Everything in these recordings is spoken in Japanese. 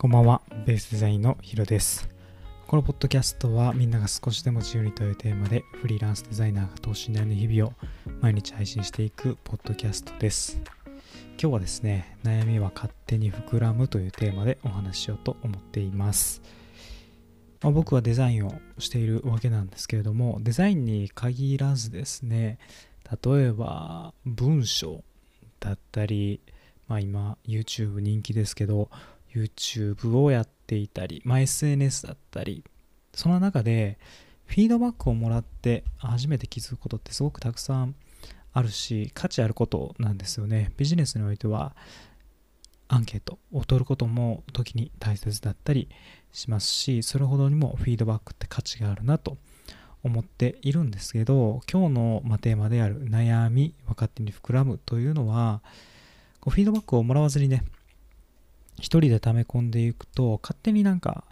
こんばんは、ベースデザインのヒロです。このポッドキャストはみんなが少しでも自由にというテーマでフリーランスデザイナーが等身大の日々を毎日配信していくポッドキャストです。今日はですね、悩みは勝手に膨らむというテーマでお話ししようと思っています。まあ、僕はデザインをしているわけなんですけれども、デザインに限らずですね、例えば文章だったり、まあ、今 YouTube 人気ですけど YouTube をやっていたり、まあ、SNS だったりその中でフィードバックをもらって初めて気づくことってすごくたくさんあるし価値あることなんですよね。ビジネスにおいてはアンケートを取ることも時に大切だったりしますしそれほどにもフィードバックって価値があるなと思っているんですけど今日のまテーマである悩み分かってに膨らむというのはこうフィードバックをもらわずにね一人で溜め込んでいくと勝手になんか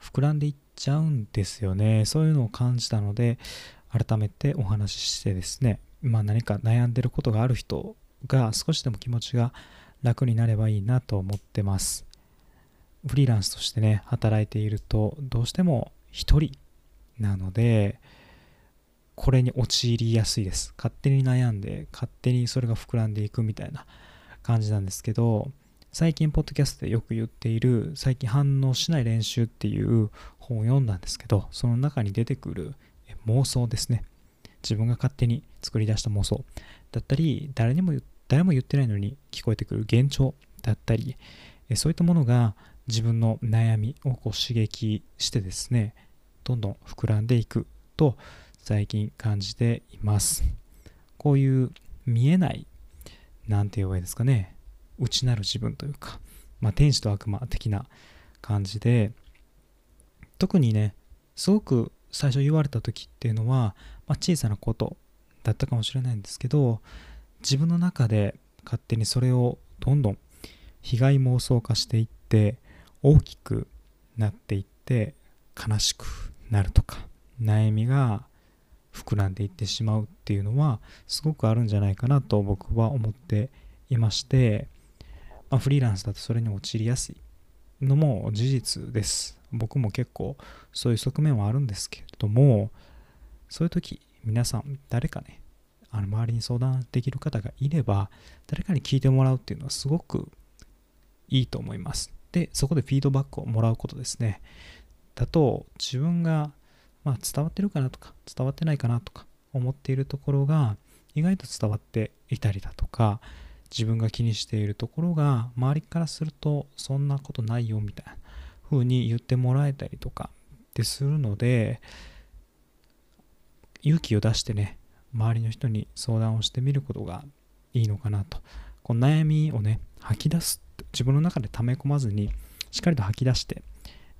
膨らんでいっちゃうんですよね。そういうのを感じたので改めてお話ししてですね。まあ何か悩んでることがある人が少しでも気持ちが楽になればいいなと思ってます。フリーランスとしてね働いているとどうしても一人なのでこれに陥りやすいです。勝手に悩んで勝手にそれが膨らんでいくみたいな感じなんですけど最近ポッドキャストでよく言っている最近反応しない練習っていう本を読んだんですけどその中に出てくる妄想ですね。自分が勝手に作り出した妄想。だったり誰にも誰も言ってないのに聞こえてくる幻聴だったりそういったものが自分の悩みをこう刺激してですねどんどん膨らんでいくと最近感じています。こういう見えないなんて言えばいいですかね。内なる自分というか、まあ、天使と悪魔的な感じで特にねすごく最初言われた時っていうのは、まあ、小さなことだったかもしれないんですけど自分の中で勝手にそれをどんどん被害妄想化していって大きくなっていって悲しくなるとか悩みが膨らんでいってしまうっていうのはすごくあるんじゃないかなと僕は思っていまして、まあ、フリーランスだとそれに陥りやすいのも事実です。僕も結構そういう側面はあるんですけれどもそういう時皆さん誰かねあの周りに相談できる方がいれば誰かに聞いてもらうっていうのはすごくいいと思います。でそこでフィードバックをもらうことですね。だと自分が、まあ、伝わってるかなとか伝わってないかなとか思っているところが意外と伝わっていたりだとか自分が気にしているところが周りからするとそんなことないよみたいな風に言ってもらえたりとかってするので勇気を出してね周りの人に相談をしてみることがいいのかなとこの悩みをね吐き出す自分の中で溜め込まずにしっかりと吐き出して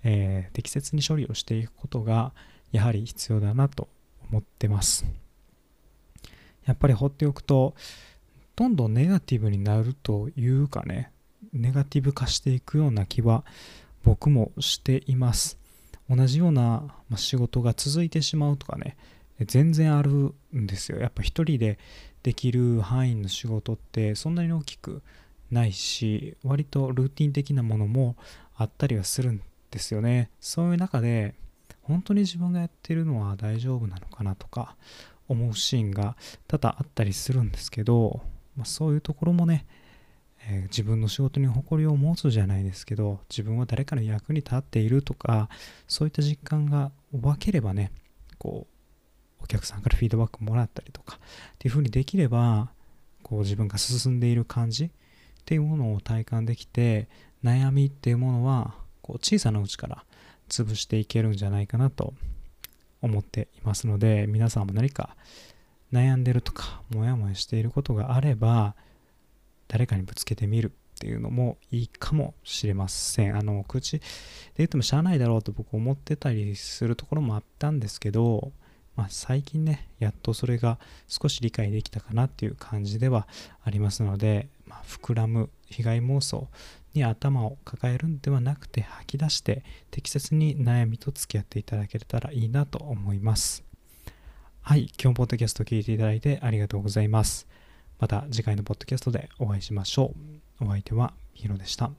えー、適切に処理をしていくことがやはり必要だなと思ってます。やっぱり放っておくとどんどんネガティブになるというかねネガティブ化していくような気は僕もしています。同じような仕事が続いてしまうとかね全然あるんですよ。やっぱ一人でできる範囲の仕事ってそんなに大きくないし割とルーティン的なものもあったりはするんですよねそういう中で本当に自分がやってるのは大丈夫なのかなとか思うシーンが多々あったりするんですけど、まあ、そういうところもね、えー、自分の仕事に誇りを持つじゃないですけど自分は誰かの役に立っているとかそういった実感が分ければねこうお客さんからフィードバックもらったりとかっていう風にできればこう自分が進んでいる感じっていうものを体感できて悩みっていうものはこう小さなうちから潰していけるんじゃないかなと思っていますので皆さんも何か悩んでるとかモヤモヤしていることがあれば誰かにぶつけてみるっていうのもいいかもしれませんあの口で言ってもしゃあないだろうと僕思ってたりするところもあったんですけど、まあ、最近ねやっとそれが少し理解できたかなっていう感じではありますので、まあ、膨らむ被害妄想に頭を抱えるんではなくて吐き出して適切に悩みと付き合っていただけたらいいなと思います。はい、今日ポッドキャスト聞いていただいてありがとうございます。また次回のポッドキャストでお会いしましょう。お相手はヒロでした。